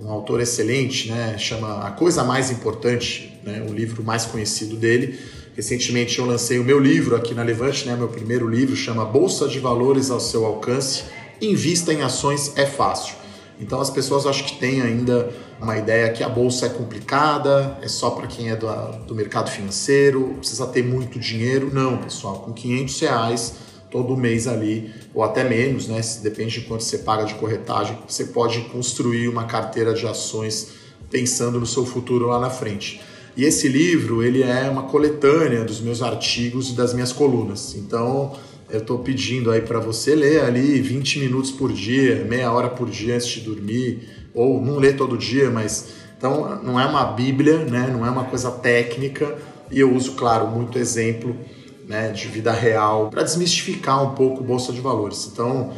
um autor excelente, né? chama A Coisa Mais Importante, né? o livro mais conhecido dele Recentemente eu lancei o meu livro aqui na Levante, né? Meu primeiro livro chama Bolsa de Valores ao seu alcance. Invista em ações é fácil. Então as pessoas acho que têm ainda uma ideia que a bolsa é complicada, é só para quem é do, do mercado financeiro, precisa ter muito dinheiro. Não, pessoal, com 500 reais todo mês ali, ou até menos, né? Depende de quanto você paga de corretagem, você pode construir uma carteira de ações pensando no seu futuro lá na frente. E esse livro ele é uma coletânea dos meus artigos e das minhas colunas. Então eu estou pedindo aí para você ler ali 20 minutos por dia, meia hora por dia antes de dormir, ou não ler todo dia, mas então não é uma bíblia, né? não é uma coisa técnica, e eu uso, claro, muito exemplo né, de vida real para desmistificar um pouco Bolsa de Valores. Então,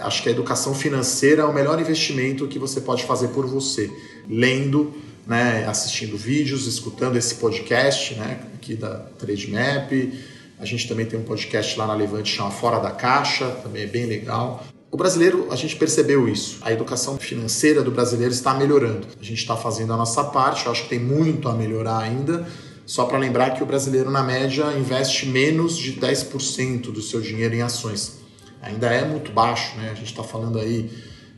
acho que a educação financeira é o melhor investimento que você pode fazer por você, lendo, né, assistindo vídeos, escutando esse podcast né, aqui da Trade Map. A gente também tem um podcast lá na Levante chama Fora da Caixa, também é bem legal. O brasileiro, a gente percebeu isso. A educação financeira do brasileiro está melhorando. A gente está fazendo a nossa parte, eu acho que tem muito a melhorar ainda. Só para lembrar que o brasileiro, na média, investe menos de 10% do seu dinheiro em ações. Ainda é muito baixo, né? A gente está falando aí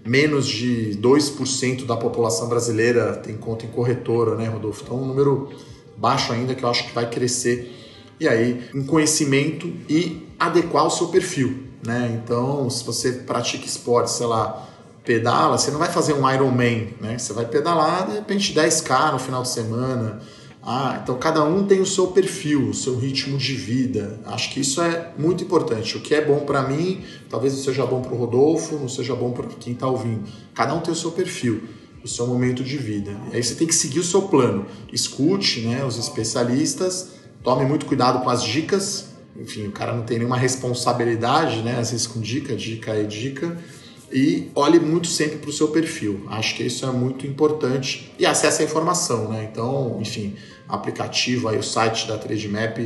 menos de 2% da população brasileira tem conta em corretora, né, Rodolfo? Então, um número baixo ainda que eu acho que vai crescer. E aí, um conhecimento e adequar o seu perfil, né? Então, se você pratica esporte, sei lá, pedala, você não vai fazer um Ironman, né? Você vai pedalar, de repente, 10K no final de semana, ah, então cada um tem o seu perfil, o seu ritmo de vida. Acho que isso é muito importante. O que é bom para mim, talvez não seja bom para o Rodolfo, não seja bom para quem está ouvindo. Cada um tem o seu perfil, o seu momento de vida. E aí você tem que seguir o seu plano. Escute né, os especialistas, tome muito cuidado com as dicas. Enfim, o cara não tem nenhuma responsabilidade, né? Às vezes com dica, dica é dica e olhe muito sempre para o seu perfil. Acho que isso é muito importante e acesse a informação, né? Então, enfim, aplicativo, aí o site da Trademap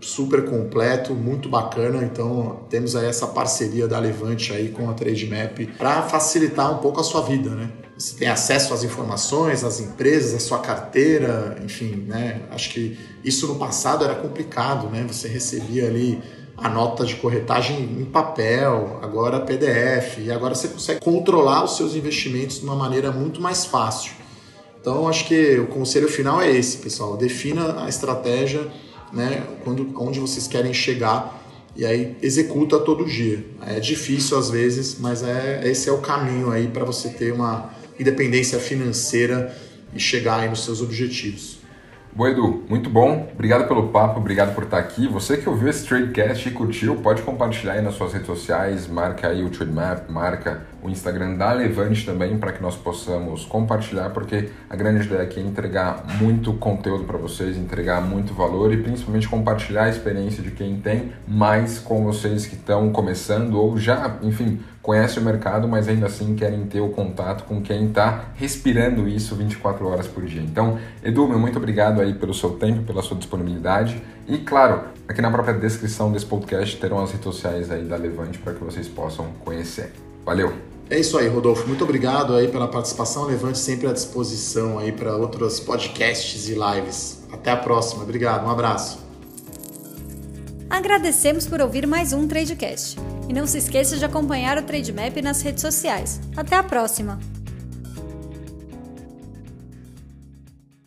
super completo, muito bacana. Então, temos aí essa parceria da Levante aí com a Trademap para facilitar um pouco a sua vida, né? Você tem acesso às informações, às empresas, à sua carteira, enfim, né? Acho que isso no passado era complicado, né? Você recebia ali a nota de corretagem em papel, agora PDF, e agora você consegue controlar os seus investimentos de uma maneira muito mais fácil. Então, acho que o conselho final é esse, pessoal. Defina a estratégia, né, quando, onde vocês querem chegar e aí executa todo dia. É difícil às vezes, mas é, esse é o caminho aí para você ter uma independência financeira e chegar aí nos seus objetivos. Bom, Edu, muito bom. Obrigado pelo papo, obrigado por estar aqui. Você que ouviu esse Tradecast e curtiu, pode compartilhar aí nas suas redes sociais, marca aí o Trademap, marca o Instagram da Levante também para que nós possamos compartilhar, porque a grande ideia aqui é entregar muito conteúdo para vocês, entregar muito valor e principalmente compartilhar a experiência de quem tem mais com vocês que estão começando ou já, enfim, conhecem o mercado, mas ainda assim querem ter o contato com quem está respirando isso 24 horas por dia. Então, Edu, meu muito obrigado aí pelo seu tempo, pela sua disponibilidade e, claro, aqui na própria descrição desse podcast terão as redes sociais aí da Levante para que vocês possam conhecer. Valeu! É isso aí, Rodolfo. Muito obrigado aí pela participação. Levante sempre à disposição aí para outros podcasts e lives. Até a próxima. Obrigado. Um abraço. Agradecemos por ouvir mais um Tradecast. E não se esqueça de acompanhar o Trademap nas redes sociais. Até a próxima!